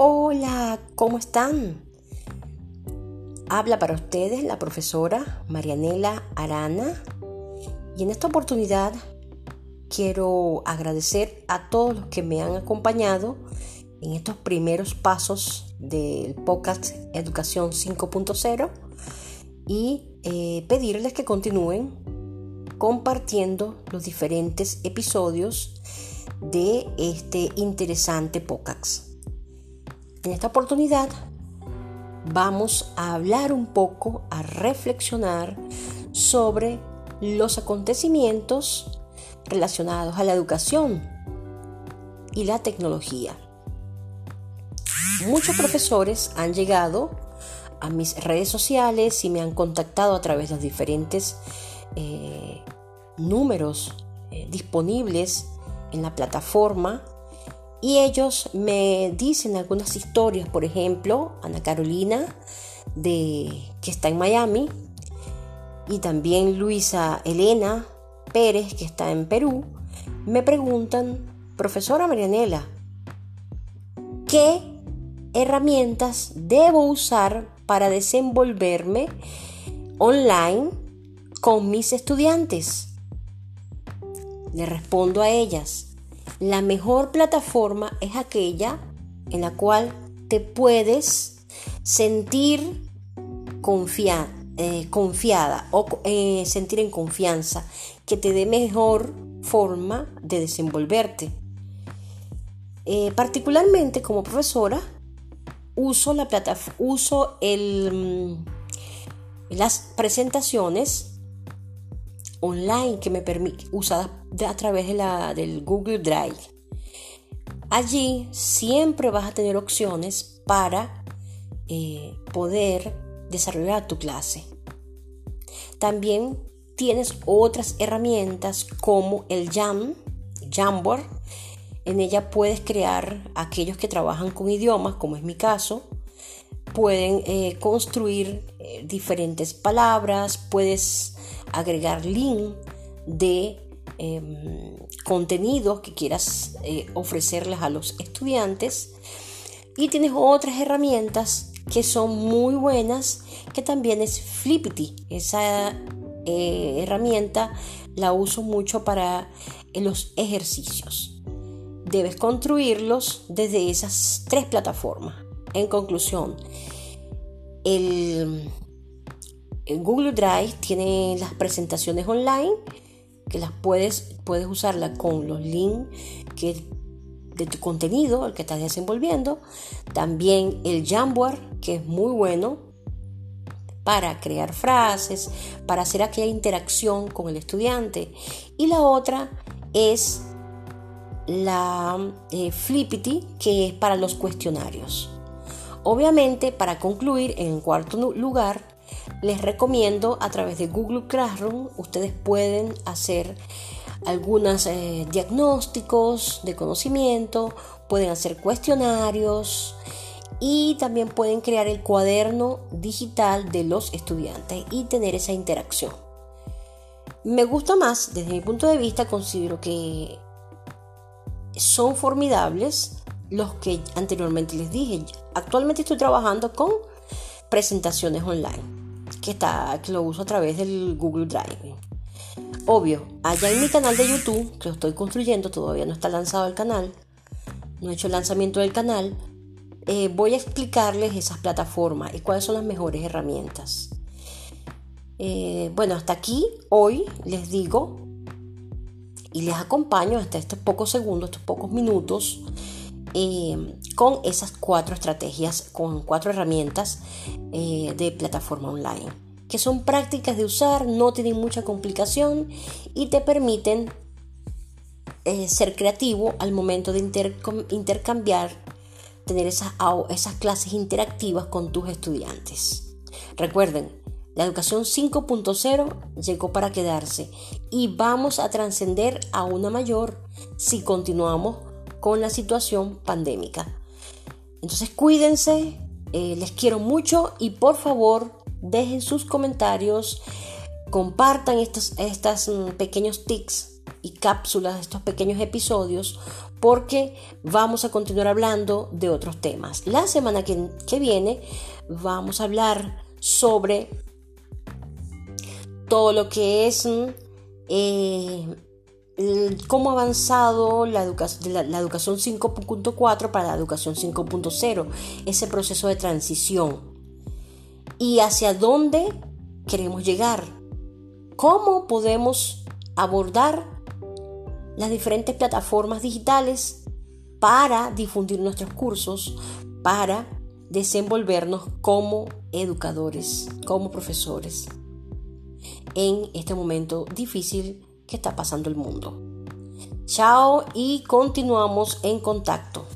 Hola, ¿cómo están? Habla para ustedes la profesora Marianela Arana y en esta oportunidad quiero agradecer a todos los que me han acompañado en estos primeros pasos del podcast Educación 5.0 y eh, pedirles que continúen compartiendo los diferentes episodios de este interesante podcast. En esta oportunidad vamos a hablar un poco, a reflexionar sobre los acontecimientos relacionados a la educación y la tecnología. Muchos profesores han llegado a mis redes sociales y me han contactado a través de los diferentes eh, números eh, disponibles en la plataforma y ellos me dicen algunas historias, por ejemplo, Ana Carolina, de, que está en Miami, y también Luisa Elena Pérez, que está en Perú, me preguntan, profesora Marianela, ¿qué herramientas debo usar para desenvolverme online con mis estudiantes? Le respondo a ellas, la mejor plataforma es aquella en la cual te puedes sentir eh, confiada o eh, sentir en confianza, que te dé mejor forma de desenvolverte. Eh, particularmente como profesora, uso la plataforma, uso el, mm, las presentaciones online que me permite, usadas a través de la, del Google Drive. Allí siempre vas a tener opciones para eh, poder desarrollar tu clase. También tienes otras herramientas como el Jam, Jamboard. En ella puedes crear aquellos que trabajan con idiomas, como es mi caso. Pueden eh, construir eh, diferentes palabras, puedes agregar link de em, contenidos que quieras eh, ofrecerles a los estudiantes. Y tienes otras herramientas que son muy buenas, que también es Flippity. Esa eh, herramienta la uso mucho para eh, los ejercicios. Debes construirlos desde esas tres plataformas. En conclusión, el Google Drive tiene las presentaciones online que las puedes, puedes usarla con los links de tu contenido, el que estás desenvolviendo. También el Jamboard, que es muy bueno para crear frases, para hacer aquella interacción con el estudiante. Y la otra es la eh, Flippity, que es para los cuestionarios. Obviamente, para concluir, en cuarto lugar, les recomiendo a través de Google Classroom, ustedes pueden hacer algunos eh, diagnósticos de conocimiento, pueden hacer cuestionarios y también pueden crear el cuaderno digital de los estudiantes y tener esa interacción. Me gusta más, desde mi punto de vista, considero que son formidables los que anteriormente les dije. Actualmente estoy trabajando con presentaciones online que, está, que lo uso a través del Google Drive. Obvio, allá en mi canal de YouTube, que lo estoy construyendo, todavía no está lanzado el canal, no he hecho el lanzamiento del canal, eh, voy a explicarles esas plataformas y cuáles son las mejores herramientas. Eh, bueno, hasta aquí hoy les digo y les acompaño hasta estos pocos segundos, estos pocos minutos eh, con esas cuatro estrategias, con cuatro herramientas eh, de plataforma online, que son prácticas de usar, no tienen mucha complicación y te permiten eh, ser creativo al momento de intercambiar, tener esas, esas clases interactivas con tus estudiantes. Recuerden, la educación 5.0 llegó para quedarse y vamos a trascender a una mayor si continuamos con la situación pandémica. Entonces cuídense, eh, les quiero mucho y por favor dejen sus comentarios, compartan estos, estos mm, pequeños tics y cápsulas, estos pequeños episodios, porque vamos a continuar hablando de otros temas. La semana que, viene vamos a hablar sobre todo lo que es eh, cómo ha avanzado la, educación 5.4 para la educación 5.0, ese proceso de transición. Y hacia dónde queremos llegar, cómo podemos abordar las diferentes plataformas digitales para difundir nuestros cursos, para desenvolvernos como educadores, como profesores en este momento difícil que está pasando el mundo. Chao y continuamos en contacto.